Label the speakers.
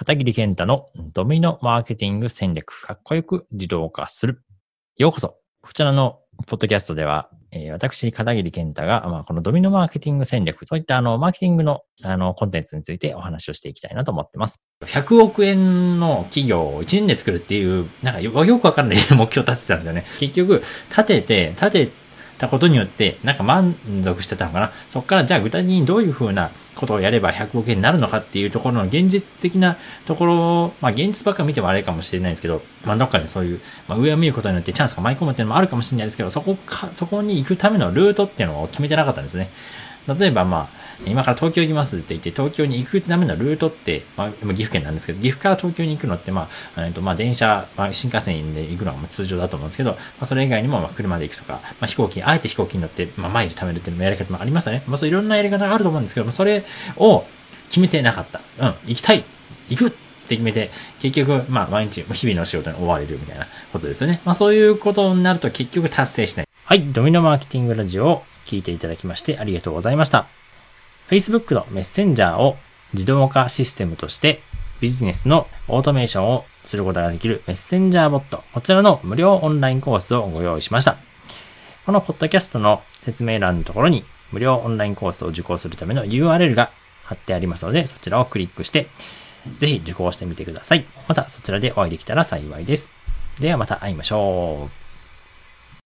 Speaker 1: 片桐健太のドミノマーケティング戦略、かっこよく自動化する。ようこそ。こちらのポッドキャストでは、えー、私、片桐健太が、まあ、このドミノマーケティング戦略、そういったあの、マーケティングのあの、コンテンツについてお話をしていきたいなと思ってます。100億円の企業を1年で作るっていう、なんかよくわかんない 目標を立ててたんですよね。結局、立てて、立てたことによって、なんか満足してたのかな。そこからじゃあ具体的にどういうふうなことをやれば100億円になるのかっていうところの現実的なところを、まあ現実ばっか見てもあれかもしれないですけど、まあどっかでそういう、まあ上を見ることによってチャンスが舞い込むっていうのもあるかもしれないですけど、そこか、そこに行くためのルートっていうのを決めてなかったんですね。例えばまあ、今から東京行きますって言って、東京に行くためのルートって、まあ、岐阜県なんですけど、岐阜から東京に行くのって、まあ、えっと、まあ、電車、まあ、新幹線で行くのが通常だと思うんですけど、まあ、それ以外にも、まあ、車で行くとか、まあ、飛行機、あえて飛行機に乗って、まあ、マイル貯めるっていうやり方もありますよね。まあ、そういろんなやり方があると思うんですけども、それを決めてなかった。うん、行きたい行くって決めて、結局、まあ、毎日、日々の仕事に追われるみたいなことですよね。まあ、そういうことになると結局達成しない。はい、ドミノマーケティングラジオを聞いていただきましてありがとうございました。Facebook のメッセンジャーを自動化システムとしてビジネスのオートメーションをすることができるメッセンジャーボット、こちらの無料オンラインコースをご用意しました。このポッドキャストの説明欄のところに無料オンラインコースを受講するための URL が貼ってありますので、そちらをクリックして、ぜひ受講してみてください。またそちらでお会いできたら幸いです。ではまた会いましょう。